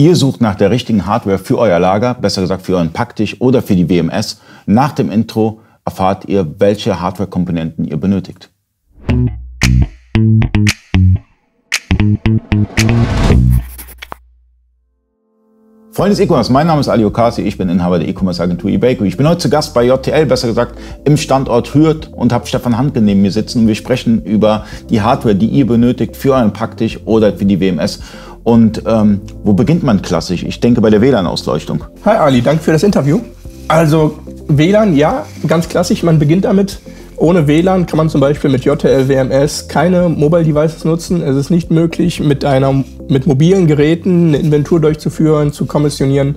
Ihr sucht nach der richtigen Hardware für euer Lager, besser gesagt für euren Packtisch oder für die WMS. Nach dem Intro erfahrt ihr, welche Hardware-Komponenten ihr benötigt. Freunde des E-Commerce, mein Name ist Ali Okasi, ich bin Inhaber der E-Commerce-Agentur eBakery. Ich bin heute zu Gast bei JTL, besser gesagt im Standort Hürth und habe Stefan Handke neben mir sitzen und wir sprechen über die Hardware, die ihr benötigt für euren Packtisch oder für die WMS. Und ähm, wo beginnt man klassisch? Ich denke bei der WLAN-Ausleuchtung. Hi Ali, danke für das Interview. Also WLAN, ja, ganz klassisch. Man beginnt damit, ohne WLAN kann man zum Beispiel mit JTL WMS keine Mobile Devices nutzen. Es ist nicht möglich, mit, einer, mit mobilen Geräten eine Inventur durchzuführen, zu kommissionieren.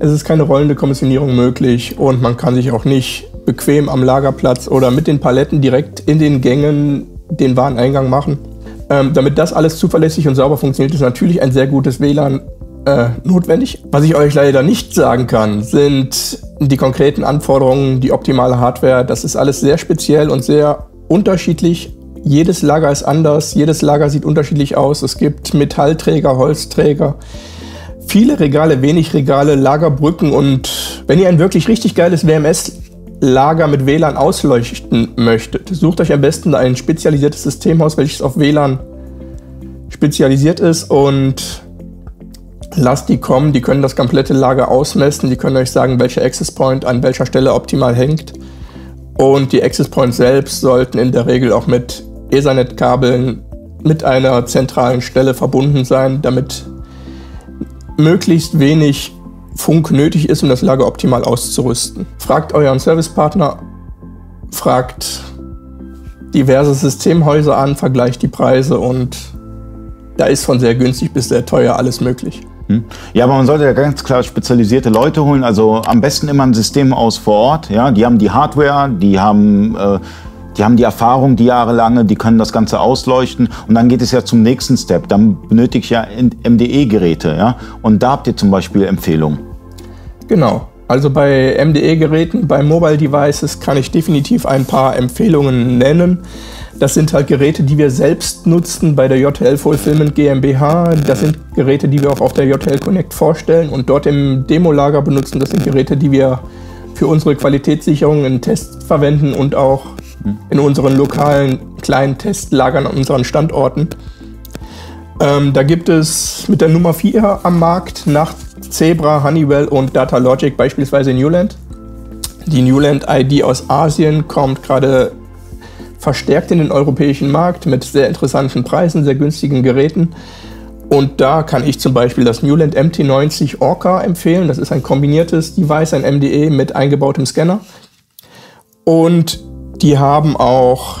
Es ist keine rollende Kommissionierung möglich und man kann sich auch nicht bequem am Lagerplatz oder mit den Paletten direkt in den Gängen den Wareneingang machen. Ähm, damit das alles zuverlässig und sauber funktioniert, ist natürlich ein sehr gutes WLAN äh, notwendig. Was ich euch leider nicht sagen kann, sind die konkreten Anforderungen, die optimale Hardware. Das ist alles sehr speziell und sehr unterschiedlich. Jedes Lager ist anders, jedes Lager sieht unterschiedlich aus. Es gibt Metallträger, Holzträger, viele Regale, wenig Regale, Lagerbrücken und wenn ihr ein wirklich richtig geiles WMS Lager mit WLAN ausleuchten möchtet, sucht euch am besten ein spezialisiertes Systemhaus, welches auf WLAN spezialisiert ist und lasst die kommen, die können das komplette Lager ausmessen, die können euch sagen, welcher Access Point an welcher Stelle optimal hängt. Und die Access Points selbst sollten in der Regel auch mit Ethernet-Kabeln mit einer zentralen Stelle verbunden sein, damit möglichst wenig Funk nötig ist, um das Lager optimal auszurüsten. Fragt euren Servicepartner, fragt diverse Systemhäuser an, vergleicht die Preise und da ist von sehr günstig bis sehr teuer alles möglich. Hm? Ja, aber man sollte ja ganz klar spezialisierte Leute holen. Also am besten immer ein System aus vor Ort. Ja, die haben die Hardware, die haben äh, die haben die Erfahrung, die jahrelange, die können das Ganze ausleuchten. Und dann geht es ja zum nächsten Step. Dann benötige ich ja MDE-Geräte. Ja? Und da habt ihr zum Beispiel Empfehlungen. Genau. Also bei MDE-Geräten, bei Mobile Devices kann ich definitiv ein paar Empfehlungen nennen. Das sind halt Geräte, die wir selbst nutzen bei der JTL Fulfillment GmbH. Das sind Geräte, die wir auch auf der JTL Connect vorstellen und dort im Demolager benutzen. Das sind Geräte, die wir für unsere Qualitätssicherung in Tests verwenden und auch in unseren lokalen kleinen Testlagern an unseren Standorten. Ähm, da gibt es mit der Nummer 4 am Markt nach Zebra, Honeywell und Datalogic beispielsweise Newland. Die Newland ID aus Asien kommt gerade verstärkt in den europäischen Markt mit sehr interessanten Preisen, sehr günstigen Geräten. Und da kann ich zum Beispiel das Newland MT90 Orca empfehlen. Das ist ein kombiniertes Device, ein MDE mit eingebautem Scanner. Und die haben auch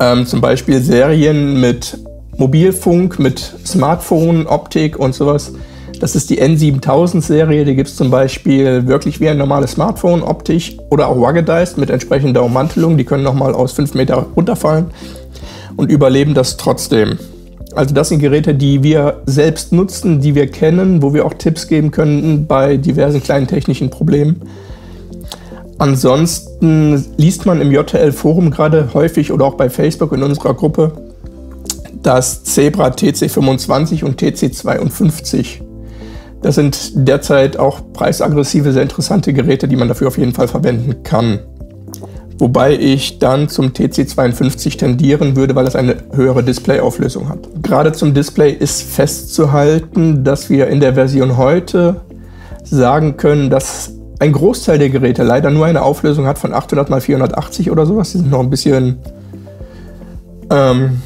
ähm, zum Beispiel Serien mit Mobilfunk, mit Smartphone, Optik und sowas. Das ist die N7000-Serie, die gibt es zum Beispiel wirklich wie ein normales Smartphone optisch oder auch ruggedized mit entsprechender Ummantelung. Die können nochmal aus 5 Meter runterfallen und überleben das trotzdem. Also das sind Geräte, die wir selbst nutzen, die wir kennen, wo wir auch Tipps geben können bei diversen kleinen technischen Problemen. Ansonsten liest man im JTL-Forum gerade häufig oder auch bei Facebook in unserer Gruppe, dass Zebra TC25 und TC52 das sind derzeit auch preisaggressive, sehr interessante Geräte, die man dafür auf jeden Fall verwenden kann. Wobei ich dann zum TC52 tendieren würde, weil es eine höhere Displayauflösung hat. Gerade zum Display ist festzuhalten, dass wir in der Version heute sagen können, dass ein Großteil der Geräte leider nur eine Auflösung hat von 800 x 480 oder sowas. Die sind noch ein bisschen ähm,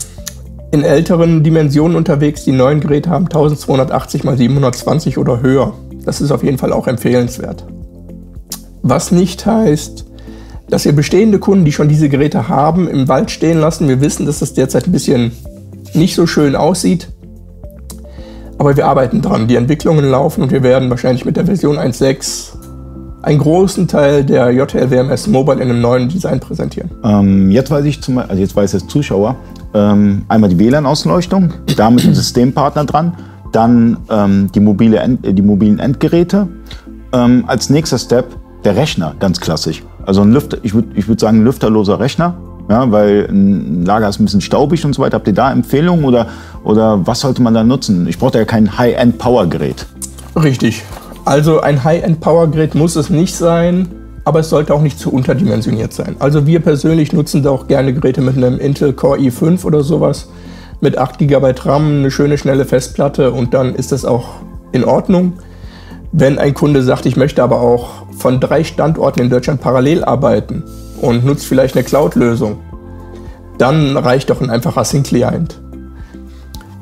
in älteren Dimensionen unterwegs. Die neuen Geräte haben 1280 x 720 oder höher. Das ist auf jeden Fall auch empfehlenswert. Was nicht heißt, dass wir bestehende Kunden, die schon diese Geräte haben, im Wald stehen lassen. Wir wissen, dass das derzeit ein bisschen nicht so schön aussieht. Aber wir arbeiten dran. Die Entwicklungen laufen und wir werden wahrscheinlich mit der Version 1.6 einen großen Teil der JTL WMS Mobile in einem neuen Design präsentieren. Ähm, jetzt weiß ich zum, also jetzt weiß der Zuschauer, ähm, einmal die WLAN-Ausleuchtung, da mit dem Systempartner dran, dann ähm, die, mobile End, äh, die mobilen Endgeräte. Ähm, als nächster Step der Rechner, ganz klassisch. Also ein Lüfter, ich würde ich würd sagen, ein lüfterloser Rechner. Ja, weil ein Lager ist ein bisschen staubig und so weiter. Habt ihr da Empfehlungen oder, oder was sollte man da nutzen? Ich brauche ja kein High-End-Power-Gerät. Richtig. Also ein High-End-Power-Gerät muss es nicht sein, aber es sollte auch nicht zu unterdimensioniert sein. Also wir persönlich nutzen da auch gerne Geräte mit einem Intel Core i5 oder sowas, mit 8 GB RAM, eine schöne schnelle Festplatte und dann ist das auch in Ordnung. Wenn ein Kunde sagt, ich möchte aber auch von drei Standorten in Deutschland parallel arbeiten und nutzt vielleicht eine Cloud-Lösung, dann reicht doch ein einfacher Sync-Client.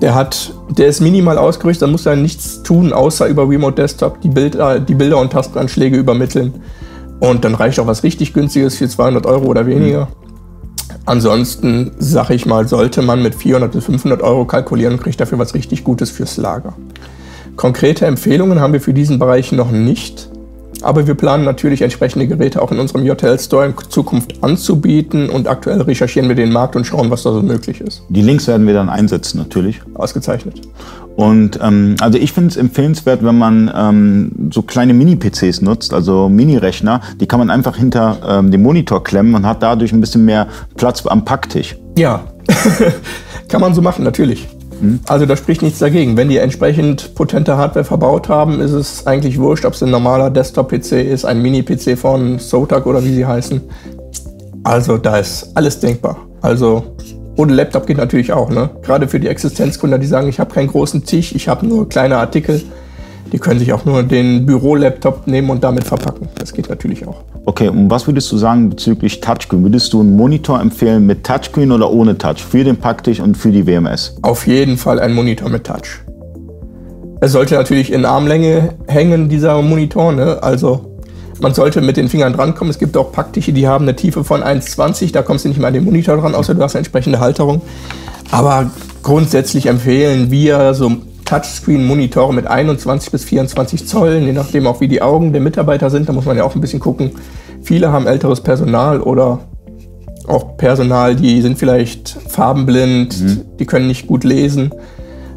Der, der ist minimal ausgerüstet, da muss er nichts tun, außer über Remote Desktop die Bilder, die Bilder und Tastenanschläge übermitteln. Und dann reicht auch was richtig günstiges für 200 Euro oder weniger. Ansonsten, sag ich mal, sollte man mit 400 bis 500 Euro kalkulieren und kriegt dafür was richtig Gutes fürs Lager. Konkrete Empfehlungen haben wir für diesen Bereich noch nicht. Aber wir planen natürlich entsprechende Geräte auch in unserem JTL Store in Zukunft anzubieten und aktuell recherchieren wir den Markt und schauen, was da so möglich ist. Die Links werden wir dann einsetzen natürlich. Ausgezeichnet. Und ähm, also ich finde es empfehlenswert, wenn man ähm, so kleine Mini-PCs nutzt, also Mini-Rechner, die kann man einfach hinter ähm, dem Monitor klemmen und hat dadurch ein bisschen mehr Platz am Packtisch. Ja, kann man so machen, natürlich. Hm? Also da spricht nichts dagegen. Wenn die entsprechend potente Hardware verbaut haben, ist es eigentlich wurscht, ob es ein normaler Desktop-PC ist, ein Mini-PC von Zotac oder wie sie heißen. Also da ist alles denkbar. Also ohne Laptop geht natürlich auch. Ne? Gerade für die Existenzkunden, die sagen, ich habe keinen großen Tisch, ich habe nur kleine Artikel. Die können sich auch nur den Büro-Laptop nehmen und damit verpacken. Das geht natürlich auch. Okay, und was würdest du sagen bezüglich Touchscreen? Würdest du einen Monitor empfehlen mit Touchscreen oder ohne Touch? Für den Packtisch und für die WMS? Auf jeden Fall ein Monitor mit Touch. Es sollte natürlich in Armlänge hängen, dieser Monitor. Ne? Also man sollte mit den Fingern drankommen. Es gibt auch Packtische, die haben eine Tiefe von 1,20. Da kommst du nicht mehr an den Monitor dran, außer du hast eine entsprechende Halterung. Aber grundsätzlich empfehlen wir so Touchscreen-Monitore mit 21 bis 24 Zoll, je nachdem auch wie die Augen der Mitarbeiter sind. Da muss man ja auch ein bisschen gucken. Viele haben älteres Personal oder auch Personal, die sind vielleicht farbenblind, mhm. die können nicht gut lesen.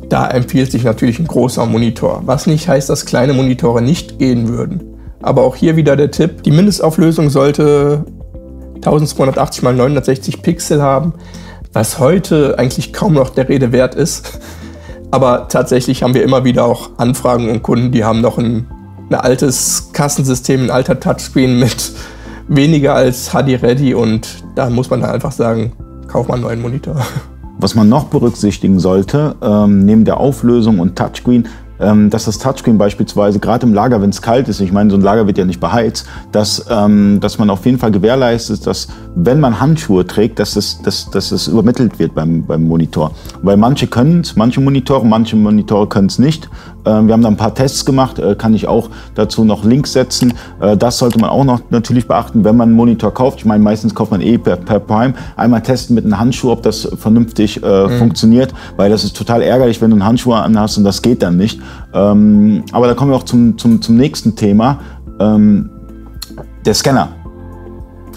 Da empfiehlt sich natürlich ein großer Monitor. Was nicht heißt, dass kleine Monitore nicht gehen würden. Aber auch hier wieder der Tipp, die Mindestauflösung sollte 1280 x 960 Pixel haben, was heute eigentlich kaum noch der Rede wert ist. Aber tatsächlich haben wir immer wieder auch Anfragen und Kunden, die haben noch ein, ein altes Kassensystem, ein alter Touchscreen mit weniger als HD Ready und da muss man dann einfach sagen, kauf mal einen neuen Monitor. Was man noch berücksichtigen sollte, ähm, neben der Auflösung und Touchscreen, dass das Touchscreen beispielsweise gerade im Lager, wenn es kalt ist, ich meine, so ein Lager wird ja nicht beheizt, dass, ähm, dass man auf jeden Fall gewährleistet, dass wenn man Handschuhe trägt, dass es, dass, dass es übermittelt wird beim, beim Monitor. Weil manche können es, manche Monitore, manche Monitore können es nicht. Ähm, wir haben da ein paar Tests gemacht, äh, kann ich auch dazu noch Links setzen. Äh, das sollte man auch noch natürlich beachten, wenn man einen Monitor kauft. Ich meine, meistens kauft man eh per, per Prime. Einmal testen mit einem Handschuh, ob das vernünftig äh, mhm. funktioniert, weil das ist total ärgerlich, wenn du einen Handschuh anhast und das geht dann nicht. Ähm, aber da kommen wir auch zum, zum, zum nächsten Thema. Ähm, der Scanner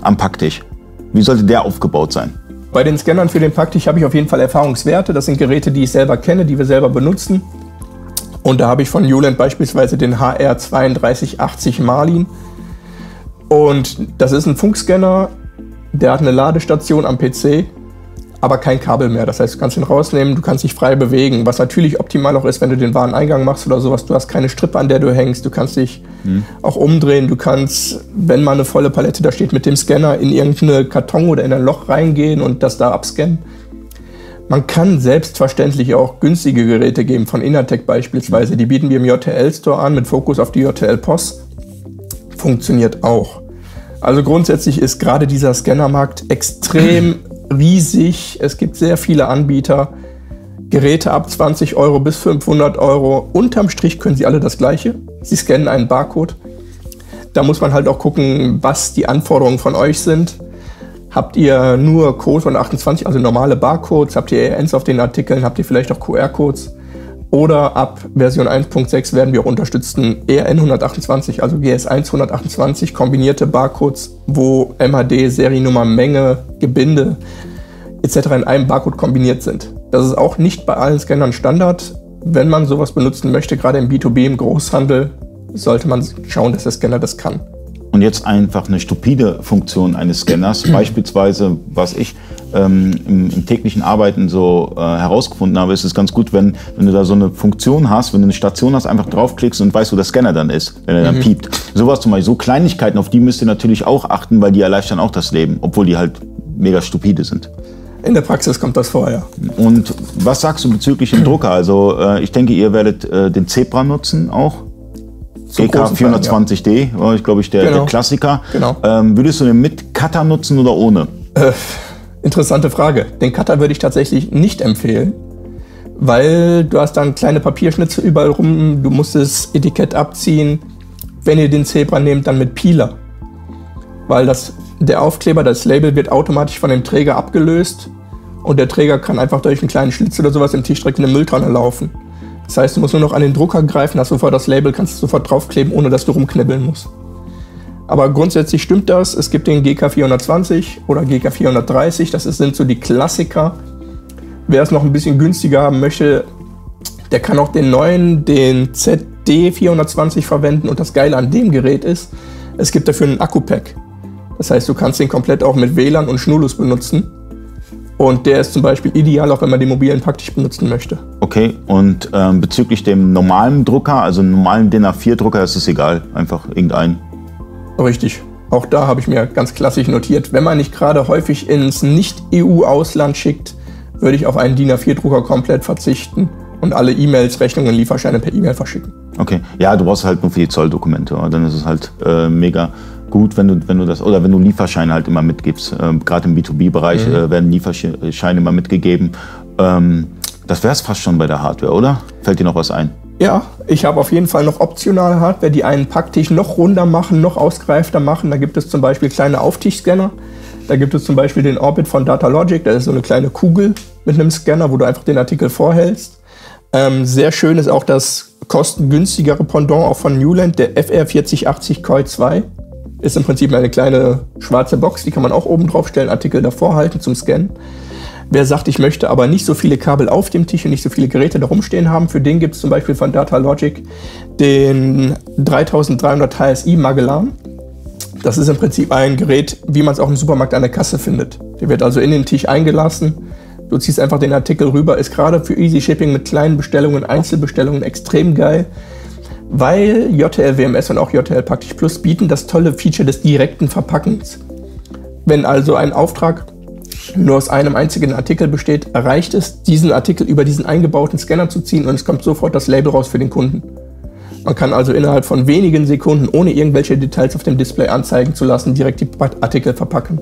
am Packtisch. Wie sollte der aufgebaut sein? Bei den Scannern für den Packtisch habe ich auf jeden Fall Erfahrungswerte. Das sind Geräte, die ich selber kenne, die wir selber benutzen. Und da habe ich von Uland beispielsweise den HR3280 Marlin. Und das ist ein Funkscanner, der hat eine Ladestation am PC aber kein Kabel mehr. Das heißt, du kannst ihn rausnehmen, du kannst dich frei bewegen, was natürlich optimal auch ist, wenn du den Wareneingang machst oder sowas. Du hast keine Strippe, an der du hängst, du kannst dich mhm. auch umdrehen, du kannst, wenn mal eine volle Palette da steht, mit dem Scanner in irgendeine Karton oder in ein Loch reingehen und das da abscannen. Man kann selbstverständlich auch günstige Geräte geben, von Inatec beispielsweise. Die bieten wir im JTL Store an mit Fokus auf die JTL POS. Funktioniert auch. Also grundsätzlich ist gerade dieser Scannermarkt extrem riesig. Es gibt sehr viele Anbieter. Geräte ab 20 Euro bis 500 Euro. Unterm Strich können sie alle das Gleiche. Sie scannen einen Barcode. Da muss man halt auch gucken, was die Anforderungen von euch sind. Habt ihr nur Code von 28, also normale Barcodes? Habt ihr ERNs auf den Artikeln? Habt ihr vielleicht auch QR-Codes? Oder ab Version 1.6 werden wir auch unterstützen ERN 128, also GS1 128, kombinierte Barcodes, wo MHD, Seriennummer, Menge, Gebinde etc. in einem Barcode kombiniert sind. Das ist auch nicht bei allen Scannern Standard. Wenn man sowas benutzen möchte, gerade im B2B, im Großhandel, sollte man schauen, dass der Scanner das kann. Und jetzt einfach eine stupide Funktion eines Scanners, beispielsweise, was ich ähm, im, im, täglichen Arbeiten so äh, herausgefunden habe, ist es ganz gut, wenn, wenn du da so eine Funktion hast, wenn du eine Station hast, einfach draufklickst und weißt, wo der Scanner dann ist, wenn er dann mhm. piept. Sowas zum Beispiel, so Kleinigkeiten, auf die müsst ihr natürlich auch achten, weil die erleichtern auch das Leben, obwohl die halt mega stupide sind. In der Praxis kommt das vor, ja. Und was sagst du bezüglich dem Drucker? Also äh, ich denke, ihr werdet äh, den Zebra nutzen auch. GK 420D war, ich glaube ich, der, genau. der Klassiker. Genau. Ähm, würdest du den mit Cutter nutzen oder ohne? Äh, interessante Frage. Den Cutter würde ich tatsächlich nicht empfehlen, weil du hast dann kleine Papierschnitze überall rum, du musst das Etikett abziehen. Wenn ihr den Zebra nehmt, dann mit Peeler. Weil das, der Aufkleber, das Label wird automatisch von dem Träger abgelöst und der Träger kann einfach durch einen kleinen Schlitz oder sowas im Tisch direkt in eine Mülltonne laufen. Das heißt, du musst nur noch an den Drucker greifen, hast sofort das Label, kannst sofort draufkleben, ohne dass du rumknibbeln musst. Aber grundsätzlich stimmt das. Es gibt den GK420 oder GK430, das sind so die Klassiker. Wer es noch ein bisschen günstiger haben möchte, der kann auch den neuen, den ZD420 verwenden. Und das Geile an dem Gerät ist, es gibt dafür einen Akku-Pack. Das heißt, du kannst den komplett auch mit WLAN und Schnurlus benutzen. Und der ist zum Beispiel ideal, auch wenn man den mobilen praktisch benutzen möchte. Okay, und ähm, bezüglich dem normalen Drucker, also normalen DIN A4-Drucker, ist es egal, einfach irgendein. Richtig. Auch da habe ich mir ganz klassisch notiert, wenn man nicht gerade häufig ins Nicht-EU-Ausland schickt, würde ich auf einen DIN A4-Drucker komplett verzichten und alle E-Mails, Rechnungen, Lieferscheine per E-Mail verschicken. Okay, ja, du brauchst halt nur für die Zolldokumente, dann ist es halt äh, mega gut, wenn du, wenn du das, oder wenn du Lieferscheine halt immer mitgibst. Ähm, Gerade im B2B-Bereich mhm. äh, werden Lieferscheine immer mitgegeben. Ähm, das wäre es fast schon bei der Hardware, oder? Fällt dir noch was ein? Ja, ich habe auf jeden Fall noch optionale Hardware, die einen Packtisch noch runder machen, noch ausgereifter machen. Da gibt es zum Beispiel kleine Auftischscanner. Da gibt es zum Beispiel den Orbit von Datalogic. Das ist so eine kleine Kugel mit einem Scanner, wo du einfach den Artikel vorhältst. Ähm, sehr schön ist auch das kostengünstigere Pendant auch von Newland, der FR4080 Koi 2 ist im Prinzip eine kleine schwarze Box, die kann man auch oben drauf stellen, Artikel davor halten zum Scannen. Wer sagt, ich möchte aber nicht so viele Kabel auf dem Tisch und nicht so viele Geräte da rumstehen haben, für den gibt es zum Beispiel von Datalogic den 3300 HSI Magellan. Das ist im Prinzip ein Gerät, wie man es auch im Supermarkt an der Kasse findet. Der wird also in den Tisch eingelassen. Du ziehst einfach den Artikel rüber. Ist gerade für Easy Shipping mit kleinen Bestellungen, Einzelbestellungen extrem geil weil JTL WMS und auch JTL Praktisch Plus bieten das tolle Feature des direkten Verpackens. Wenn also ein Auftrag nur aus einem einzigen Artikel besteht, reicht es, diesen Artikel über diesen eingebauten Scanner zu ziehen und es kommt sofort das Label raus für den Kunden. Man kann also innerhalb von wenigen Sekunden, ohne irgendwelche Details auf dem Display anzeigen zu lassen, direkt die Artikel verpacken.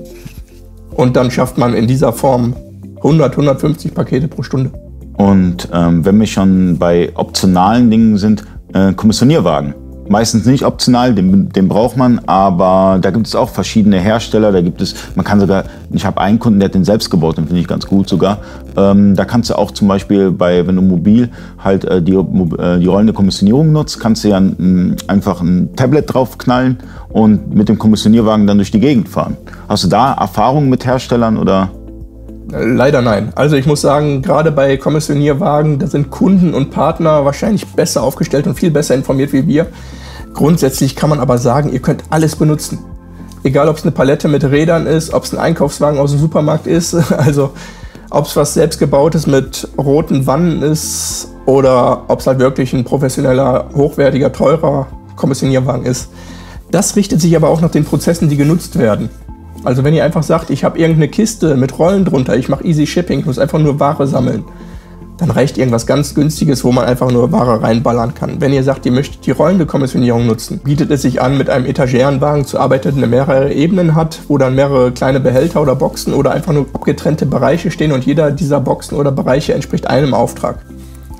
Und dann schafft man in dieser Form 100, 150 Pakete pro Stunde. Und ähm, wenn wir schon bei optionalen Dingen sind, äh, Kommissionierwagen. Meistens nicht optional, den, den braucht man, aber da gibt es auch verschiedene Hersteller. Da gibt es, man kann sogar, ich habe einen Kunden, der hat den selbst gebaut, den finde ich ganz gut sogar. Ähm, da kannst du auch zum Beispiel bei, wenn du mobil halt äh, die, äh, die rollende Kommissionierung nutzt, kannst du ja ein, einfach ein Tablet draufknallen und mit dem Kommissionierwagen dann durch die Gegend fahren. Hast du da Erfahrungen mit Herstellern oder? Leider nein. Also ich muss sagen, gerade bei Kommissionierwagen, da sind Kunden und Partner wahrscheinlich besser aufgestellt und viel besser informiert wie wir. Grundsätzlich kann man aber sagen, ihr könnt alles benutzen. Egal, ob es eine Palette mit Rädern ist, ob es ein Einkaufswagen aus dem Supermarkt ist, also ob es was selbstgebautes mit roten Wannen ist oder ob es halt wirklich ein professioneller, hochwertiger, teurer Kommissionierwagen ist. Das richtet sich aber auch nach den Prozessen, die genutzt werden. Also wenn ihr einfach sagt, ich habe irgendeine Kiste mit Rollen drunter, ich mache Easy Shipping, ich muss einfach nur Ware sammeln, dann reicht irgendwas ganz Günstiges, wo man einfach nur Ware reinballern kann. Wenn ihr sagt, ihr möchtet die rollende Kommissionierung nutzen, bietet es sich an, mit einem Etagerenwagen zu arbeiten, der mehrere Ebenen hat, wo dann mehrere kleine Behälter oder Boxen oder einfach nur abgetrennte Bereiche stehen und jeder dieser Boxen oder Bereiche entspricht einem Auftrag.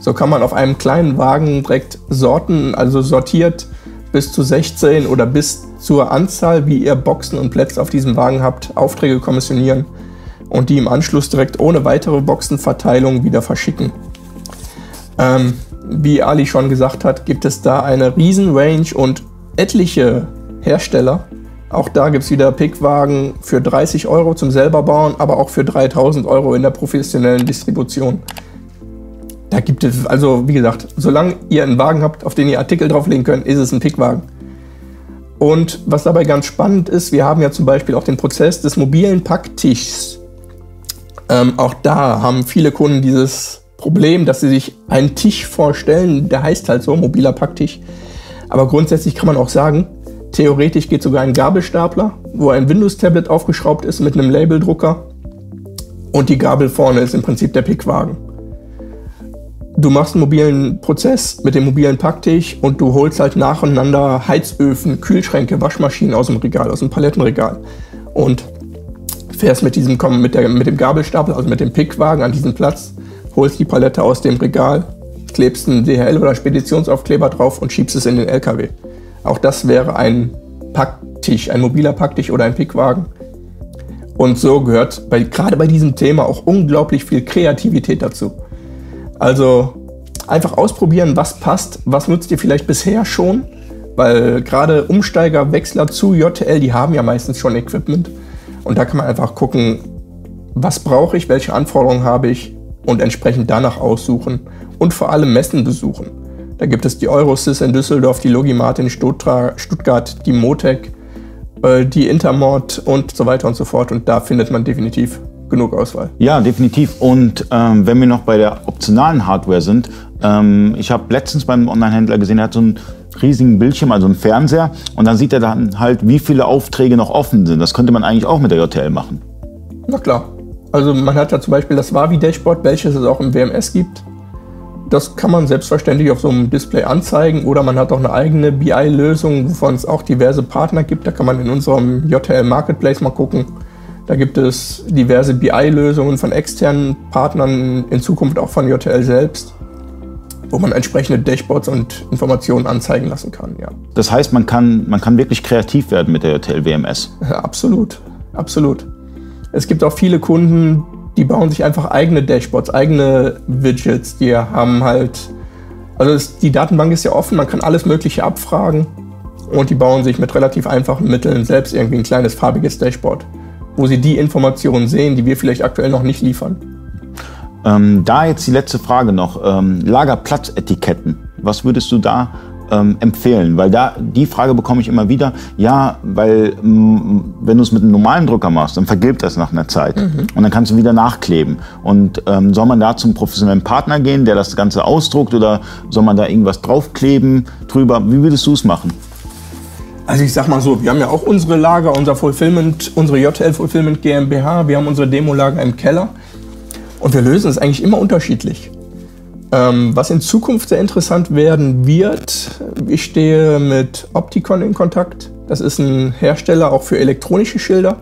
So kann man auf einem kleinen Wagen direkt Sorten, also sortiert bis zu 16 oder bis zur Anzahl, wie ihr Boxen und Plätze auf diesem Wagen habt, Aufträge kommissionieren und die im Anschluss direkt ohne weitere Boxenverteilung wieder verschicken. Ähm, wie Ali schon gesagt hat, gibt es da eine Riesenrange und etliche Hersteller. Auch da gibt es wieder Pickwagen für 30 Euro zum selber bauen, aber auch für 3000 Euro in der professionellen Distribution. Da gibt es, also wie gesagt, solange ihr einen Wagen habt, auf den ihr Artikel drauflegen könnt, ist es ein Pickwagen. Und was dabei ganz spannend ist, wir haben ja zum Beispiel auch den Prozess des mobilen Packtischs. Ähm, auch da haben viele Kunden dieses Problem, dass sie sich einen Tisch vorstellen, der heißt halt so, mobiler Packtisch. Aber grundsätzlich kann man auch sagen, theoretisch geht sogar ein Gabelstapler, wo ein Windows-Tablet aufgeschraubt ist mit einem Labeldrucker und die Gabel vorne ist im Prinzip der Pickwagen. Du machst einen mobilen Prozess mit dem mobilen Packtisch und du holst halt nacheinander Heizöfen, Kühlschränke, Waschmaschinen aus dem Regal, aus dem Palettenregal und fährst mit diesem mit, mit dem Gabelstapler, also mit dem Pickwagen an diesen Platz, holst die Palette aus dem Regal, klebst einen DHL oder Speditionsaufkleber drauf und schiebst es in den LKW. Auch das wäre ein Packtisch, ein mobiler Packtisch oder ein Pickwagen. Und so gehört bei, gerade bei diesem Thema auch unglaublich viel Kreativität dazu. Also einfach ausprobieren, was passt, was nutzt ihr vielleicht bisher schon, weil gerade Umsteiger, Wechsler zu JTL, die haben ja meistens schon Equipment. Und da kann man einfach gucken, was brauche ich, welche Anforderungen habe ich und entsprechend danach aussuchen und vor allem Messen besuchen. Da gibt es die Eurosys in Düsseldorf, die Logimart in Stuttgart, die Motec, äh, die Intermod und so weiter und so fort. Und da findet man definitiv genug Auswahl. Ja, definitiv. Und ähm, wenn wir noch bei der optionalen Hardware sind, ähm, ich habe letztens beim Online-Händler gesehen, er hat so einen riesigen Bildschirm, also einen Fernseher, und dann sieht er dann halt, wie viele Aufträge noch offen sind. Das könnte man eigentlich auch mit der JTL machen. Na klar. Also man hat ja zum Beispiel das Wavi-Dashboard, welches es auch im WMS gibt. Das kann man selbstverständlich auf so einem Display anzeigen oder man hat auch eine eigene BI-Lösung, wovon es auch diverse Partner gibt. Da kann man in unserem JTL Marketplace mal gucken. Da gibt es diverse BI-Lösungen von externen Partnern, in Zukunft auch von JTL selbst, wo man entsprechende Dashboards und Informationen anzeigen lassen kann. Ja. Das heißt, man kann, man kann wirklich kreativ werden mit der JTL WMS. Ja, absolut, absolut. Es gibt auch viele Kunden, die bauen sich einfach eigene Dashboards, eigene Widgets. Die haben halt, also es, die Datenbank ist ja offen, man kann alles Mögliche abfragen und die bauen sich mit relativ einfachen Mitteln selbst irgendwie ein kleines farbiges Dashboard, wo sie die Informationen sehen, die wir vielleicht aktuell noch nicht liefern. Ähm, da jetzt die letzte Frage noch, ähm, Lagerplatzetiketten. Was würdest du da ähm, empfehlen? Weil da die Frage bekomme ich immer wieder. Ja, weil mh, wenn du es mit einem normalen Drucker machst, dann vergilbt das nach einer Zeit mhm. und dann kannst du wieder nachkleben. Und ähm, soll man da zum professionellen Partner gehen, der das Ganze ausdruckt, oder soll man da irgendwas draufkleben drüber? Wie würdest du es machen? Also ich sag mal so, wir haben ja auch unsere Lager, unser Fulfillment, unsere JL Fulfillment GmbH, wir haben unsere Demolager im Keller und wir lösen es eigentlich immer unterschiedlich. Ähm, was in Zukunft sehr interessant werden wird, ich stehe mit Opticon in Kontakt. Das ist ein Hersteller auch für elektronische Schilder.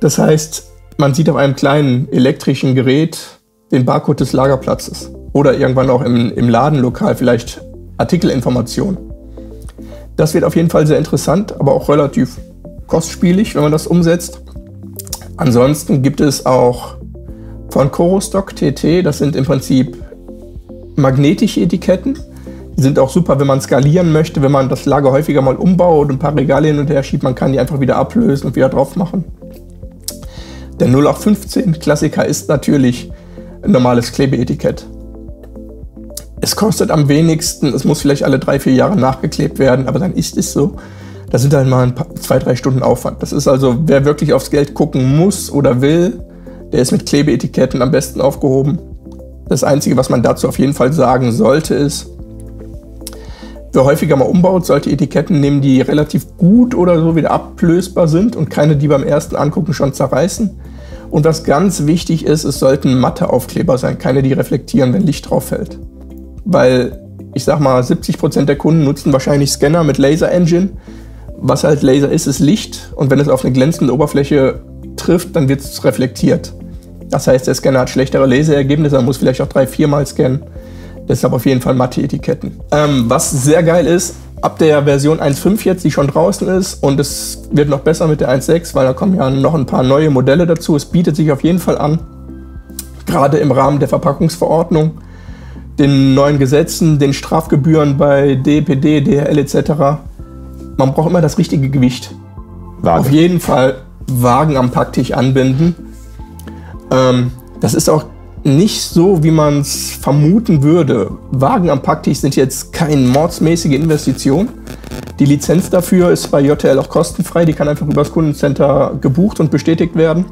Das heißt, man sieht auf einem kleinen elektrischen Gerät den Barcode des Lagerplatzes oder irgendwann auch im, im Ladenlokal vielleicht Artikelinformationen. Das wird auf jeden Fall sehr interessant, aber auch relativ kostspielig, wenn man das umsetzt. Ansonsten gibt es auch von Corostock TT, das sind im Prinzip magnetische Etiketten. Die sind auch super, wenn man skalieren möchte, wenn man das Lager häufiger mal umbaut und ein paar Regale hin und her schiebt. Man kann die einfach wieder ablösen und wieder drauf machen. Der 0815 Klassiker ist natürlich ein normales Klebeetikett. Es kostet am wenigsten, es muss vielleicht alle drei, vier Jahre nachgeklebt werden, aber dann ist es so. Da sind dann mal paar, zwei, drei Stunden Aufwand. Das ist also, wer wirklich aufs Geld gucken muss oder will, der ist mit Klebeetiketten am besten aufgehoben. Das Einzige, was man dazu auf jeden Fall sagen sollte, ist, wer häufiger mal umbaut, sollte Etiketten nehmen, die relativ gut oder so wieder ablösbar sind und keine, die beim ersten Angucken schon zerreißen. Und was ganz wichtig ist, es sollten matte Aufkleber sein, keine, die reflektieren, wenn Licht drauf fällt. Weil ich sag mal, 70% der Kunden nutzen wahrscheinlich Scanner mit Laser Engine. Was halt Laser ist, ist Licht und wenn es auf eine glänzende Oberfläche trifft, dann wird es reflektiert. Das heißt, der Scanner hat schlechtere Leseergebnisse, er muss vielleicht auch drei, viermal scannen. Deshalb auf jeden Fall matte Etiketten. Ähm, was sehr geil ist, ab der Version 1.5 jetzt, die schon draußen ist, und es wird noch besser mit der 1.6, weil da kommen ja noch ein paar neue Modelle dazu. Es bietet sich auf jeden Fall an, gerade im Rahmen der Verpackungsverordnung, den neuen Gesetzen, den Strafgebühren bei DPD, DHL etc. Man braucht immer das richtige Gewicht. Waage. Auf jeden Fall Wagen am Packtisch anbinden ähm, das ist auch nicht so, wie man es vermuten würde. Wagen am Packtisch sind jetzt keine mordsmäßige Investition. Die Lizenz dafür ist bei JTL auch kostenfrei, die kann einfach über das Kundencenter gebucht und bestätigt werden.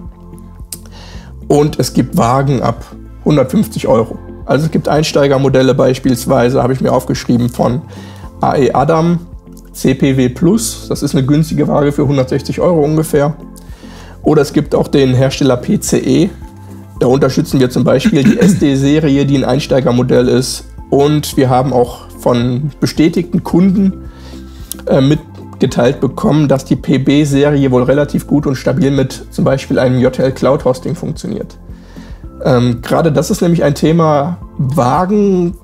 Und es gibt Wagen ab 150 Euro. Also es gibt Einsteigermodelle beispielsweise, habe ich mir aufgeschrieben, von AE Adam, CPW Plus, das ist eine günstige Waage für 160 Euro ungefähr. Oder es gibt auch den Hersteller PCE, da unterstützen wir zum Beispiel die SD-Serie, die ein Einsteigermodell ist. Und wir haben auch von bestätigten Kunden äh, mitgeteilt bekommen, dass die PB-Serie wohl relativ gut und stabil mit zum Beispiel einem JTL Cloud Hosting funktioniert. Ähm, Gerade das ist nämlich ein Thema, Wagen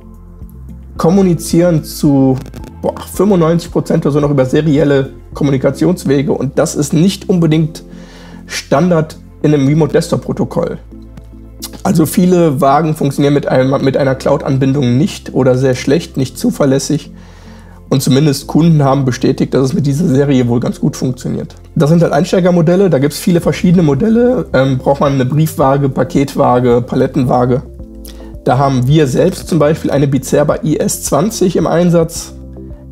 kommunizieren zu boah, 95 Prozent oder so noch über serielle Kommunikationswege und das ist nicht unbedingt Standard in einem Remote Desktop Protokoll. Also viele Wagen funktionieren mit, einem, mit einer Cloud-Anbindung nicht oder sehr schlecht, nicht zuverlässig. Und zumindest Kunden haben bestätigt, dass es mit dieser Serie wohl ganz gut funktioniert. Das sind halt Einsteigermodelle, da gibt es viele verschiedene Modelle. Ähm, braucht man eine Briefwaage, Paketwaage, Palettenwaage. Da haben wir selbst zum Beispiel eine Bizerba IS20 im Einsatz.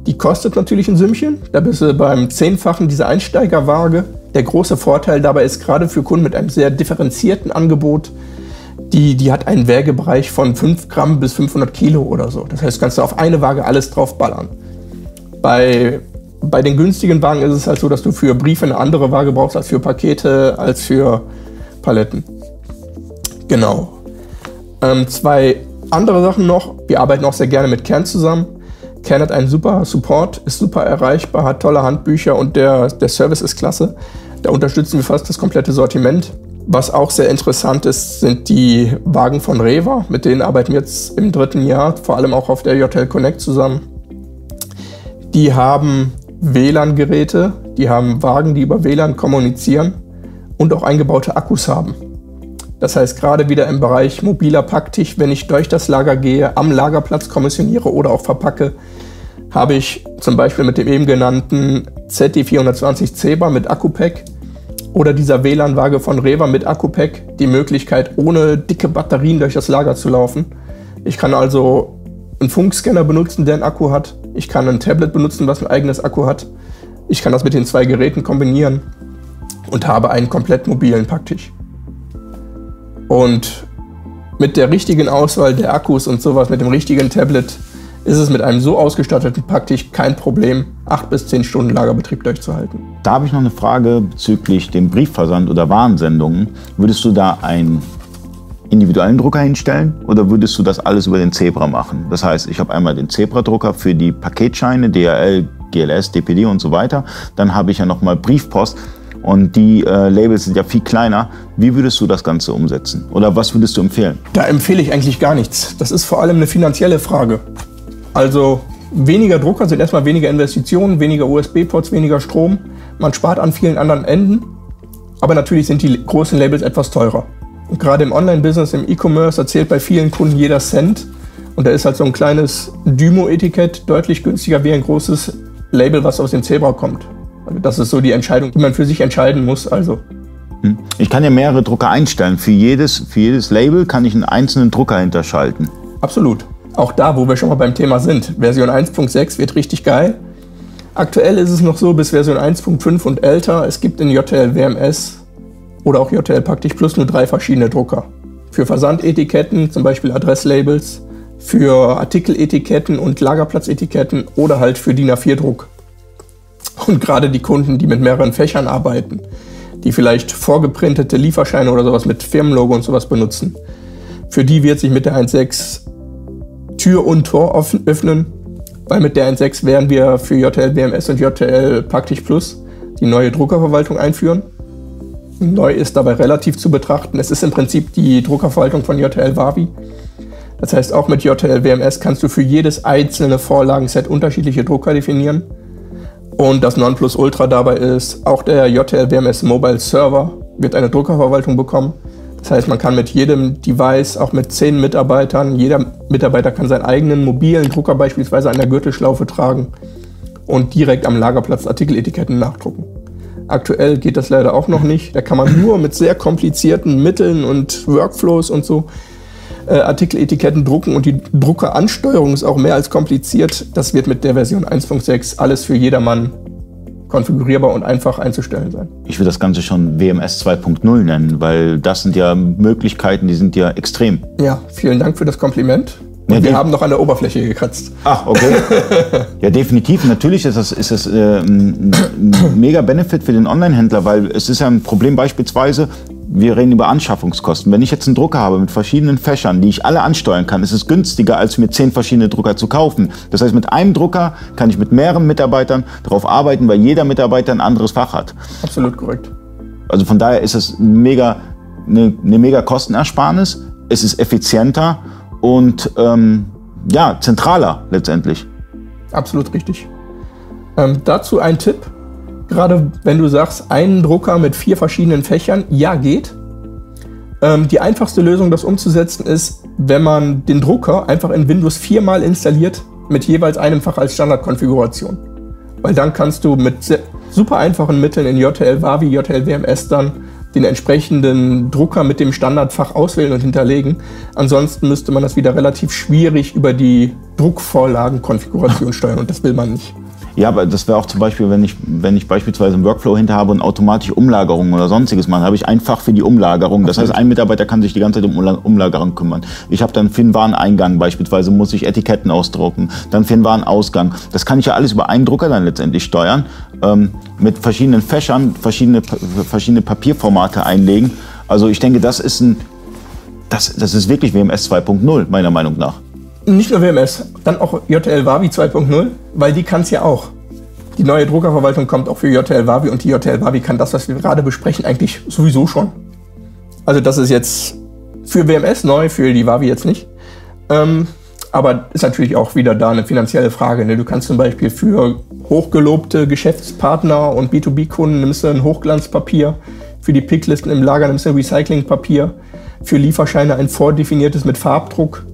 Die kostet natürlich ein Sümmchen. Da bist du beim Zehnfachen dieser Einsteigerwaage. Der große Vorteil dabei ist gerade für Kunden mit einem sehr differenzierten Angebot, die, die hat einen Wägebereich von 5 Gramm bis 500 Kilo oder so. Das heißt, kannst du auf eine Waage alles drauf ballern. Bei, bei den günstigen Wagen ist es halt so, dass du für Briefe eine andere Waage brauchst als für Pakete, als für Paletten. Genau. Ähm, zwei andere Sachen noch. Wir arbeiten auch sehr gerne mit Kern zusammen. Kern hat einen super Support, ist super erreichbar, hat tolle Handbücher und der, der Service ist klasse. Da unterstützen wir fast das komplette Sortiment. Was auch sehr interessant ist, sind die Wagen von Reva. Mit denen arbeiten wir jetzt im dritten Jahr, vor allem auch auf der JTL Connect zusammen. Die haben WLAN-Geräte, die haben Wagen, die über WLAN kommunizieren und auch eingebaute Akkus haben. Das heißt, gerade wieder im Bereich mobiler Packtisch, wenn ich durch das Lager gehe, am Lagerplatz kommissioniere oder auch verpacke, habe ich zum Beispiel mit dem eben genannten ZD420 Zebra mit Akku-Pack oder dieser WLAN-Waage von Reva mit Akku-Pack die Möglichkeit, ohne dicke Batterien durch das Lager zu laufen. Ich kann also einen Funkscanner benutzen, der einen Akku hat. Ich kann ein Tablet benutzen, was ein eigenes Akku hat. Ich kann das mit den zwei Geräten kombinieren und habe einen komplett mobilen Packtisch. Und mit der richtigen Auswahl der Akkus und sowas, mit dem richtigen Tablet, ist es mit einem so ausgestatteten Packtisch kein Problem, acht bis zehn Stunden Lagerbetrieb durchzuhalten. Da habe ich noch eine Frage bezüglich dem Briefversand oder Warensendungen. Würdest du da einen individuellen Drucker hinstellen oder würdest du das alles über den Zebra machen? Das heißt, ich habe einmal den Zebra-Drucker für die Paketscheine, DHL, GLS, DPD und so weiter. Dann habe ich ja nochmal Briefpost und die äh, Labels sind ja viel kleiner. Wie würdest du das Ganze umsetzen? Oder was würdest du empfehlen? Da empfehle ich eigentlich gar nichts. Das ist vor allem eine finanzielle Frage. Also weniger Drucker sind erstmal weniger Investitionen, weniger USB-Ports, weniger Strom. Man spart an vielen anderen Enden. Aber natürlich sind die großen Labels etwas teurer. Gerade im Online-Business, im E-Commerce, erzählt bei vielen Kunden jeder Cent. Und da ist halt so ein kleines Dymo-Etikett deutlich günstiger wie ein großes Label, was aus dem Zebra kommt. Also das ist so die Entscheidung, die man für sich entscheiden muss. Also. Hm. Ich kann ja mehrere Drucker einstellen. Für jedes, für jedes Label kann ich einen einzelnen Drucker hinterschalten. Absolut auch da, wo wir schon mal beim Thema sind, Version 1.6 wird richtig geil. Aktuell ist es noch so bis Version 1.5 und älter. Es gibt in JTL WMS oder auch JTL Praktisch Plus nur drei verschiedene Drucker. Für Versandetiketten, zum Beispiel Adresslabels, für Artikeletiketten und Lagerplatzetiketten oder halt für DIN A4-Druck. Und gerade die Kunden, die mit mehreren Fächern arbeiten, die vielleicht vorgeprintete Lieferscheine oder sowas mit Firmenlogo und sowas benutzen, für die wird sich mit der 1.6 Tür und Tor öffnen, weil mit der 1.6 werden wir für JTL BMS und JTL Praktisch Plus die neue Druckerverwaltung einführen. Neu ist dabei relativ zu betrachten. Es ist im Prinzip die Druckerverwaltung von JTL Wavi. Das heißt, auch mit JTL WMS kannst du für jedes einzelne Vorlagenset unterschiedliche Drucker definieren. Und das Nonplusultra dabei ist, auch der JTL WMS Mobile Server wird eine Druckerverwaltung bekommen. Das heißt, man kann mit jedem Device, auch mit zehn Mitarbeitern, jeder Mitarbeiter kann seinen eigenen mobilen Drucker beispielsweise an der Gürtelschlaufe tragen und direkt am Lagerplatz Artikeletiketten nachdrucken. Aktuell geht das leider auch noch nicht. Da kann man nur mit sehr komplizierten Mitteln und Workflows und so äh, Artikeletiketten drucken und die Druckeransteuerung ist auch mehr als kompliziert. Das wird mit der Version 1.6 alles für jedermann konfigurierbar und einfach einzustellen sein. Ich will das Ganze schon WMS 2.0 nennen, weil das sind ja Möglichkeiten, die sind ja extrem. Ja, vielen Dank für das Kompliment. Ja, wir haben noch an der Oberfläche gekratzt. Ach, okay. ja, definitiv. Natürlich ist das, ist das äh, ein mega Benefit für den Online-Händler, weil es ist ja ein Problem beispielsweise, wir reden über Anschaffungskosten. Wenn ich jetzt einen Drucker habe mit verschiedenen Fächern, die ich alle ansteuern kann, ist es günstiger, als mir zehn verschiedene Drucker zu kaufen. Das heißt, mit einem Drucker kann ich mit mehreren Mitarbeitern darauf arbeiten, weil jeder Mitarbeiter ein anderes Fach hat. Absolut korrekt. Also von daher ist es mega, eine, eine mega Kostenersparnis. Es ist effizienter und ähm, ja, zentraler letztendlich. Absolut richtig. Ähm, dazu ein Tipp. Gerade wenn du sagst, einen Drucker mit vier verschiedenen Fächern, ja, geht. Ähm, die einfachste Lösung, das umzusetzen, ist, wenn man den Drucker einfach in Windows viermal installiert, mit jeweils einem Fach als Standardkonfiguration. Weil dann kannst du mit super einfachen Mitteln in JTL Wavi, JTL WMS dann den entsprechenden Drucker mit dem Standardfach auswählen und hinterlegen. Ansonsten müsste man das wieder relativ schwierig über die Druckvorlagenkonfiguration steuern und das will man nicht. Ja, aber das wäre auch zum Beispiel, wenn ich, wenn ich beispielsweise einen Workflow hinter habe und automatische Umlagerung oder sonstiges mache, habe ich einfach für die Umlagerung. Das heißt, ein Mitarbeiter kann sich die ganze Zeit um Umlagerung kümmern. Ich habe dann für den Wareneingang beispielsweise, muss ich Etiketten ausdrucken, dann für den Warenausgang. Das kann ich ja alles über einen Drucker dann letztendlich steuern, ähm, mit verschiedenen Fächern, verschiedene, verschiedene Papierformate einlegen. Also ich denke, das ist ein, das, das ist wirklich WMS 2.0, meiner Meinung nach. Nicht nur WMS, dann auch JTL Wavi 2.0, weil die kann es ja auch. Die neue Druckerverwaltung kommt auch für JTL Wavi und die JTL Wavi kann das, was wir gerade besprechen, eigentlich sowieso schon. Also das ist jetzt für WMS neu, für die Wavi jetzt nicht. Ähm, aber ist natürlich auch wieder da eine finanzielle Frage. Ne? Du kannst zum Beispiel für hochgelobte Geschäftspartner und B2B-Kunden nimmst du ein Hochglanzpapier, für die Picklisten im Lager nimmst du ein Recyclingpapier, für Lieferscheine ein vordefiniertes mit Farbdruck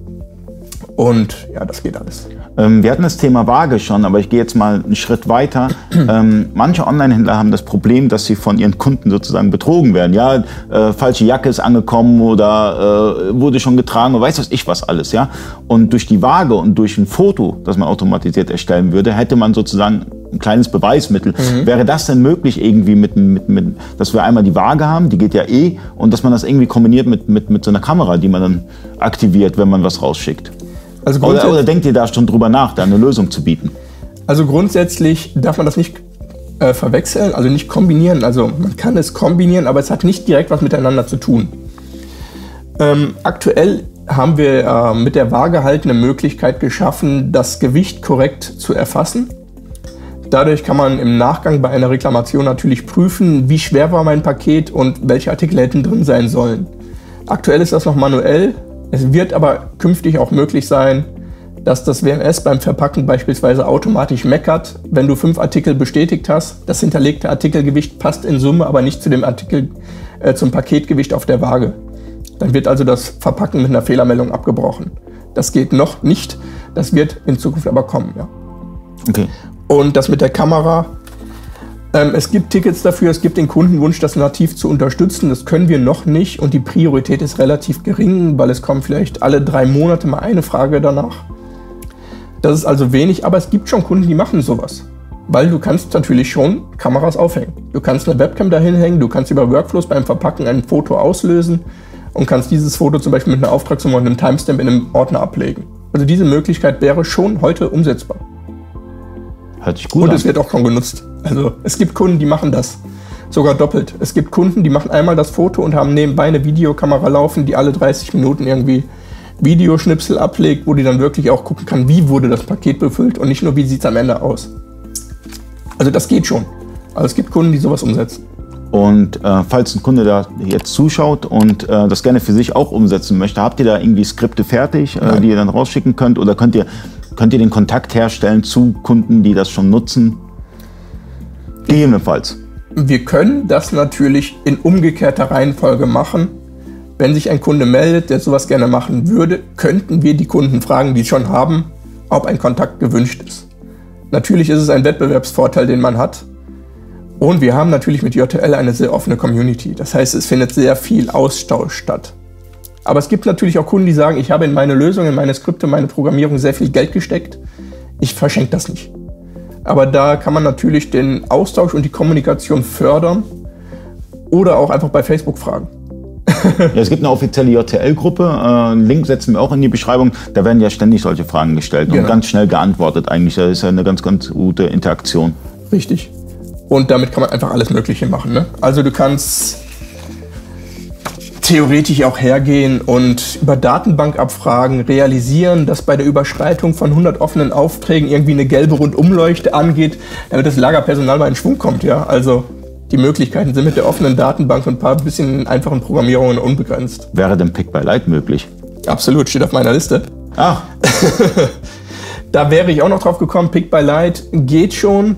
und ja, das geht alles. Ähm, wir hatten das Thema Waage schon, aber ich gehe jetzt mal einen Schritt weiter. ähm, manche Online-Händler haben das Problem, dass sie von ihren Kunden sozusagen betrogen werden. Ja, äh, falsche Jacke ist angekommen oder äh, wurde schon getragen oder weiß was ich was alles. Ja, und durch die Waage und durch ein Foto, das man automatisiert erstellen würde, hätte man sozusagen ein kleines Beweismittel. Mhm. Wäre das denn möglich irgendwie mit, mit, mit, dass wir einmal die Waage haben, die geht ja eh, und dass man das irgendwie kombiniert mit, mit, mit so einer Kamera, die man dann aktiviert, wenn man was rausschickt? Also oder, oder denkt ihr da schon drüber nach, da eine Lösung zu bieten? Also grundsätzlich darf man das nicht äh, verwechseln, also nicht kombinieren. Also man kann es kombinieren, aber es hat nicht direkt was miteinander zu tun. Ähm, aktuell haben wir äh, mit der Waage halt eine Möglichkeit geschaffen, das Gewicht korrekt zu erfassen. Dadurch kann man im Nachgang bei einer Reklamation natürlich prüfen, wie schwer war mein Paket und welche Artikel hätten drin sein sollen. Aktuell ist das noch manuell, es wird aber künftig auch möglich sein, dass das WMS beim Verpacken beispielsweise automatisch meckert, wenn du fünf Artikel bestätigt hast. Das hinterlegte Artikelgewicht passt in Summe aber nicht zu dem Artikel, äh, zum Paketgewicht auf der Waage. Dann wird also das Verpacken mit einer Fehlermeldung abgebrochen. Das geht noch nicht, das wird in Zukunft aber kommen. Ja. Okay. Und das mit der Kamera es gibt Tickets dafür, es gibt den Kundenwunsch, das nativ zu unterstützen. Das können wir noch nicht und die Priorität ist relativ gering, weil es kommt vielleicht alle drei Monate mal eine Frage danach. Das ist also wenig, aber es gibt schon Kunden, die machen sowas. Weil du kannst natürlich schon Kameras aufhängen. Du kannst eine Webcam dahin hängen, du kannst über Workflows beim Verpacken ein Foto auslösen und kannst dieses Foto zum Beispiel mit einer Auftragsnummer und einem Timestamp in einem Ordner ablegen. Also diese Möglichkeit wäre schon heute umsetzbar. Hört sich gut Und an. es wird auch schon genutzt. Also es gibt Kunden, die machen das. Sogar doppelt. Es gibt Kunden, die machen einmal das Foto und haben nebenbei eine Videokamera laufen, die alle 30 Minuten irgendwie Videoschnipsel ablegt, wo die dann wirklich auch gucken kann, wie wurde das Paket befüllt und nicht nur, wie sieht es am Ende aus. Also das geht schon. Also es gibt Kunden, die sowas umsetzen. Und äh, falls ein Kunde da jetzt zuschaut und äh, das gerne für sich auch umsetzen möchte, habt ihr da irgendwie Skripte fertig, äh, die ihr dann rausschicken könnt? Oder könnt ihr Könnt ihr den Kontakt herstellen zu Kunden, die das schon nutzen? Gegebenenfalls. Wir können das natürlich in umgekehrter Reihenfolge machen. Wenn sich ein Kunde meldet, der sowas gerne machen würde, könnten wir die Kunden fragen, die es schon haben, ob ein Kontakt gewünscht ist. Natürlich ist es ein Wettbewerbsvorteil, den man hat. Und wir haben natürlich mit JTL eine sehr offene Community. Das heißt, es findet sehr viel Austausch statt. Aber es gibt natürlich auch Kunden, die sagen, ich habe in meine Lösung, in meine Skripte, meine Programmierung sehr viel Geld gesteckt. Ich verschenke das nicht. Aber da kann man natürlich den Austausch und die Kommunikation fördern oder auch einfach bei Facebook fragen. ja, es gibt eine offizielle JTL-Gruppe, äh, Link setzen wir auch in die Beschreibung. Da werden ja ständig solche Fragen gestellt genau. und ganz schnell geantwortet eigentlich. Das ist ja eine ganz, ganz gute Interaktion. Richtig. Und damit kann man einfach alles Mögliche machen. Ne? Also du kannst theoretisch auch hergehen und über Datenbankabfragen realisieren, dass bei der Überschreitung von 100 offenen Aufträgen irgendwie eine gelbe Rundumleuchte angeht, damit das Lagerpersonal mal in Schwung kommt. Ja? Also die Möglichkeiten sind mit der offenen Datenbank und ein paar bisschen einfachen Programmierungen unbegrenzt. Wäre denn Pick by Light möglich? Absolut, steht auf meiner Liste. Ach. da wäre ich auch noch drauf gekommen. Pick by Light geht schon,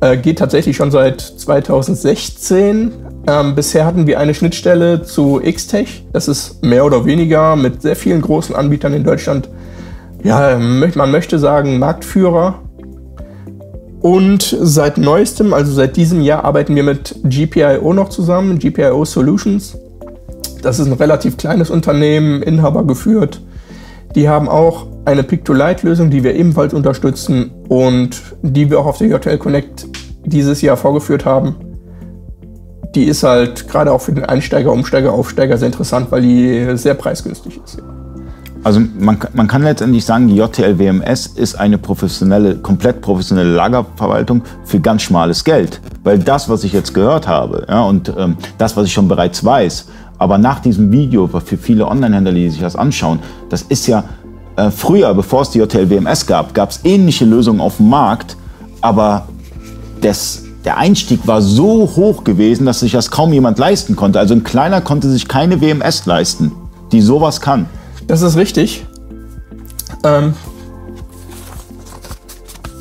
äh, geht tatsächlich schon seit 2016. Ähm, bisher hatten wir eine Schnittstelle zu Xtech. Das ist mehr oder weniger mit sehr vielen großen Anbietern in Deutschland, ja, man möchte sagen, Marktführer. Und seit neuestem, also seit diesem Jahr, arbeiten wir mit GPIO noch zusammen, GPIO Solutions. Das ist ein relativ kleines Unternehmen, Inhaber geführt. Die haben auch eine Pick-to-Light-Lösung, die wir ebenfalls unterstützen und die wir auch auf der JTL Connect dieses Jahr vorgeführt haben. Die ist halt gerade auch für den Einsteiger, Umsteiger, Aufsteiger sehr interessant, weil die sehr preisgünstig ist. Ja. Also man, man kann letztendlich sagen, die JTL WMS ist eine professionelle, komplett professionelle Lagerverwaltung für ganz schmales Geld. Weil das, was ich jetzt gehört habe ja, und ähm, das, was ich schon bereits weiß, aber nach diesem Video, für viele Online-Händler, die sich das anschauen, das ist ja äh, früher, bevor es die JTL WMS gab, gab es ähnliche Lösungen auf dem Markt, aber das, der Einstieg war so hoch gewesen, dass sich das kaum jemand leisten konnte. Also ein kleiner konnte sich keine WMS leisten, die sowas kann. Das ist richtig. Ähm,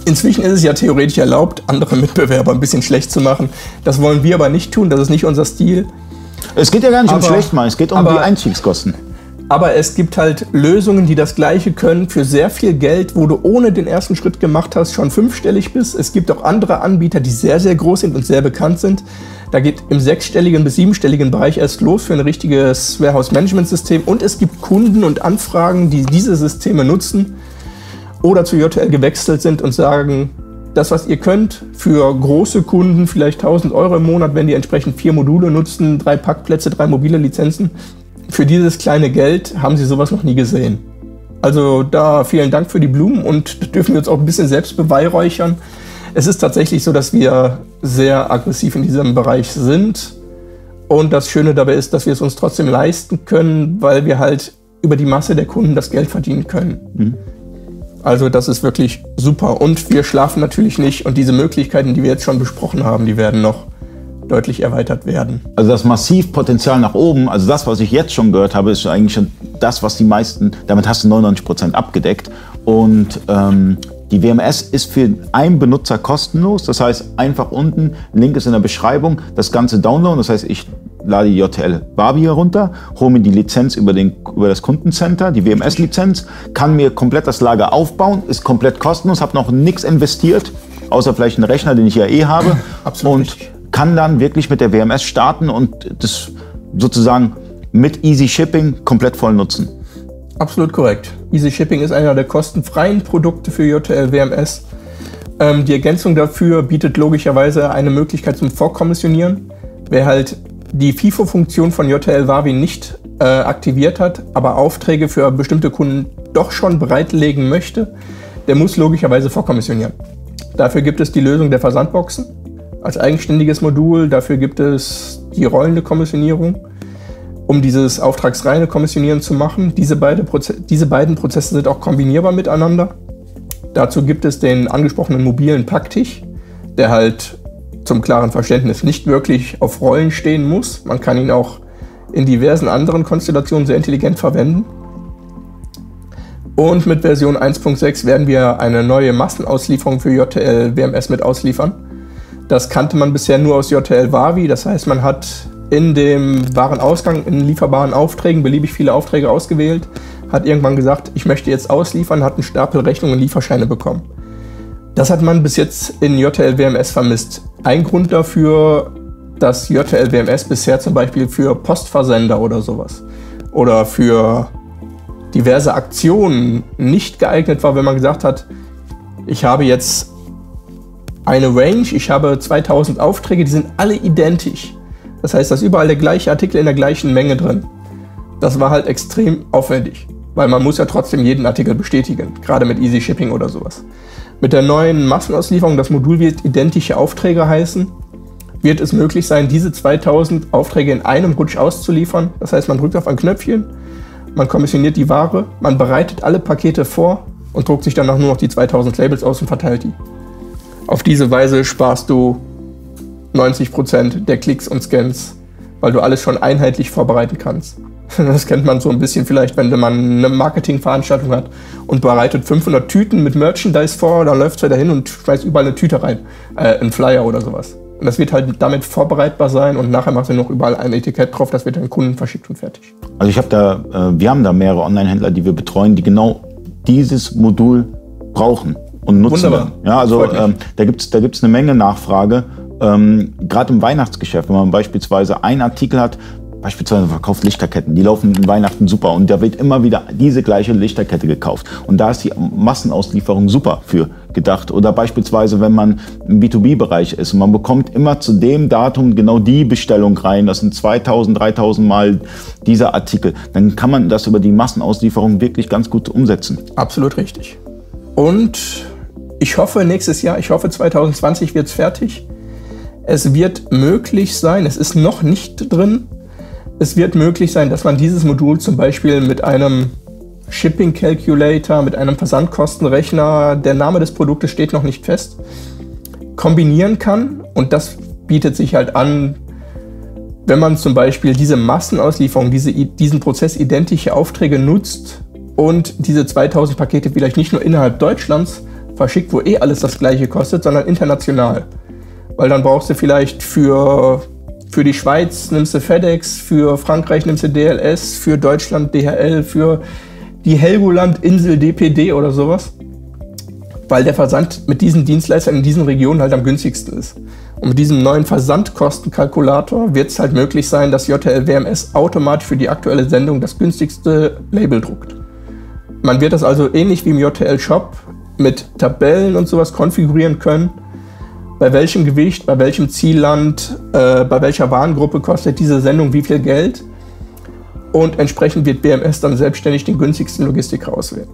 inzwischen ist es ja theoretisch erlaubt, andere Mitbewerber ein bisschen schlecht zu machen. Das wollen wir aber nicht tun, das ist nicht unser Stil. Es geht ja gar nicht aber, um schlecht machen, es geht um die Einstiegskosten. Aber es gibt halt Lösungen, die das Gleiche können für sehr viel Geld, wo du ohne den ersten Schritt gemacht hast, schon fünfstellig bist. Es gibt auch andere Anbieter, die sehr, sehr groß sind und sehr bekannt sind. Da geht im sechsstelligen bis siebenstelligen Bereich erst los für ein richtiges Warehouse-Management-System. Und es gibt Kunden und Anfragen, die diese Systeme nutzen oder zu JTL gewechselt sind und sagen, das, was ihr könnt, für große Kunden vielleicht 1000 Euro im Monat, wenn die entsprechend vier Module nutzen, drei Packplätze, drei mobile Lizenzen, für dieses kleine Geld haben sie sowas noch nie gesehen. Also da vielen Dank für die Blumen und dürfen wir uns auch ein bisschen selbst beweihräuchern. Es ist tatsächlich so, dass wir sehr aggressiv in diesem Bereich sind. Und das Schöne dabei ist, dass wir es uns trotzdem leisten können, weil wir halt über die Masse der Kunden das Geld verdienen können. Mhm. Also das ist wirklich super. Und wir schlafen natürlich nicht. Und diese Möglichkeiten, die wir jetzt schon besprochen haben, die werden noch deutlich erweitert werden. Also das Massivpotenzial nach oben, also das, was ich jetzt schon gehört habe, ist eigentlich schon das, was die meisten, damit hast du 99 Prozent abgedeckt. Und ähm, die WMS ist für einen Benutzer kostenlos. Das heißt, einfach unten, Link ist in der Beschreibung, das Ganze downloaden. Das heißt, ich lade die JTL Barbie herunter, hole mir die Lizenz über, den, über das Kundencenter, die WMS-Lizenz, kann mir komplett das Lager aufbauen, ist komplett kostenlos, habe noch nichts investiert, außer vielleicht einen Rechner, den ich ja eh habe. Absolut. Und kann dann wirklich mit der WMS starten und das sozusagen mit Easy Shipping komplett voll nutzen. Absolut korrekt. Easy Shipping ist einer der kostenfreien Produkte für JTL WMS. Ähm, die Ergänzung dafür bietet logischerweise eine Möglichkeit zum Vorkommissionieren. Wer halt die FIFO-Funktion von JTL Wavi nicht äh, aktiviert hat, aber Aufträge für bestimmte Kunden doch schon bereitlegen möchte, der muss logischerweise vorkommissionieren. Dafür gibt es die Lösung der Versandboxen als eigenständiges Modul. Dafür gibt es die rollende Kommissionierung, um dieses auftragsreine Kommissionieren zu machen. Diese, beide diese beiden Prozesse sind auch kombinierbar miteinander. Dazu gibt es den angesprochenen mobilen Packtisch, der halt zum klaren Verständnis nicht wirklich auf Rollen stehen muss. Man kann ihn auch in diversen anderen Konstellationen sehr intelligent verwenden. Und mit Version 1.6 werden wir eine neue Massenauslieferung für JTL WMS mit ausliefern. Das kannte man bisher nur aus JTL Wavi. Das heißt, man hat in dem Warenausgang in lieferbaren Aufträgen beliebig viele Aufträge ausgewählt, hat irgendwann gesagt, ich möchte jetzt ausliefern, hat einen Stapel Rechnungen und Lieferscheine bekommen. Das hat man bis jetzt in JTL WMS vermisst. Ein Grund dafür, dass JTL WMS bisher zum Beispiel für Postversender oder sowas oder für diverse Aktionen nicht geeignet war, wenn man gesagt hat, ich habe jetzt eine Range, ich habe 2000 Aufträge, die sind alle identisch. Das heißt, da ist überall der gleiche Artikel in der gleichen Menge drin. Das war halt extrem aufwendig, weil man muss ja trotzdem jeden Artikel bestätigen, gerade mit Easy Shipping oder sowas. Mit der neuen Massenauslieferung, das Modul wird identische Aufträge heißen, wird es möglich sein, diese 2000 Aufträge in einem Rutsch auszuliefern. Das heißt, man drückt auf ein Knöpfchen, man kommissioniert die Ware, man bereitet alle Pakete vor und druckt sich danach nur noch die 2000 Labels aus und verteilt die. Auf diese Weise sparst du 90% der Klicks und Scans, weil du alles schon einheitlich vorbereiten kannst. Das kennt man so ein bisschen vielleicht, wenn man eine Marketingveranstaltung hat und bereitet 500 Tüten mit Merchandise vor, dann läuft es wieder hin und schmeißt überall eine Tüte rein, äh, einen Flyer oder sowas. Und das wird halt damit vorbereitbar sein und nachher macht er noch überall ein Etikett drauf, das wird an den Kunden verschickt und fertig. Also ich habe da, äh, wir haben da mehrere Online-Händler, die wir betreuen, die genau dieses Modul brauchen und nutzen. Wunderbar. Ja, also ähm, da gibt es da gibt's eine Menge Nachfrage. Ähm, Gerade im Weihnachtsgeschäft, wenn man beispielsweise einen Artikel hat, beispielsweise verkauft Lichterketten, die laufen in Weihnachten super und da wird immer wieder diese gleiche Lichterkette gekauft. Und da ist die Massenauslieferung super für gedacht. Oder beispielsweise, wenn man im B2B-Bereich ist und man bekommt immer zu dem Datum genau die Bestellung rein, das sind 2000, 3000 Mal dieser Artikel, dann kann man das über die Massenauslieferung wirklich ganz gut umsetzen. Absolut richtig. Und ich hoffe nächstes Jahr, ich hoffe 2020 wird es fertig. Es wird möglich sein, es ist noch nicht drin, es wird möglich sein, dass man dieses Modul zum Beispiel mit einem Shipping Calculator, mit einem Versandkostenrechner, der Name des Produktes steht noch nicht fest, kombinieren kann. Und das bietet sich halt an, wenn man zum Beispiel diese Massenauslieferung, diese, diesen Prozess identische Aufträge nutzt und diese 2000 Pakete vielleicht nicht nur innerhalb Deutschlands verschickt, wo eh alles das gleiche kostet, sondern international. Weil dann brauchst du vielleicht für für die Schweiz nimmst du FedEx, für Frankreich nimmst du DLS, für Deutschland DHL, für die Helgoland-Insel DPD oder sowas. Weil der Versand mit diesen Dienstleistern in diesen Regionen halt am günstigsten ist. Und mit diesem neuen Versandkostenkalkulator wird es halt möglich sein, dass JTL WMS automatisch für die aktuelle Sendung das günstigste Label druckt. Man wird das also ähnlich wie im JTL Shop mit Tabellen und sowas konfigurieren können bei welchem Gewicht, bei welchem Zielland, äh, bei welcher Warengruppe kostet diese Sendung wie viel Geld. Und entsprechend wird BMS dann selbstständig den günstigsten Logistiker auswählen.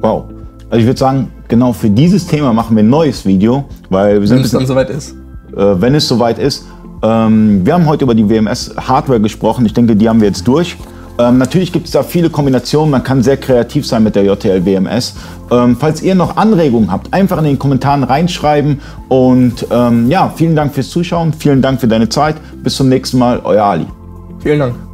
Wow. Also ich würde sagen, genau für dieses Thema machen wir ein neues Video, weil wir sind. Wenn es dann soweit ist. Äh, wenn es soweit ist. Ähm, wir haben heute über die WMS Hardware gesprochen. Ich denke, die haben wir jetzt durch. Ähm, natürlich gibt es da viele Kombinationen, man kann sehr kreativ sein mit der JTL WMS. Ähm, falls ihr noch Anregungen habt, einfach in den Kommentaren reinschreiben. Und ähm, ja, vielen Dank fürs Zuschauen, vielen Dank für deine Zeit. Bis zum nächsten Mal, euer Ali. Vielen Dank.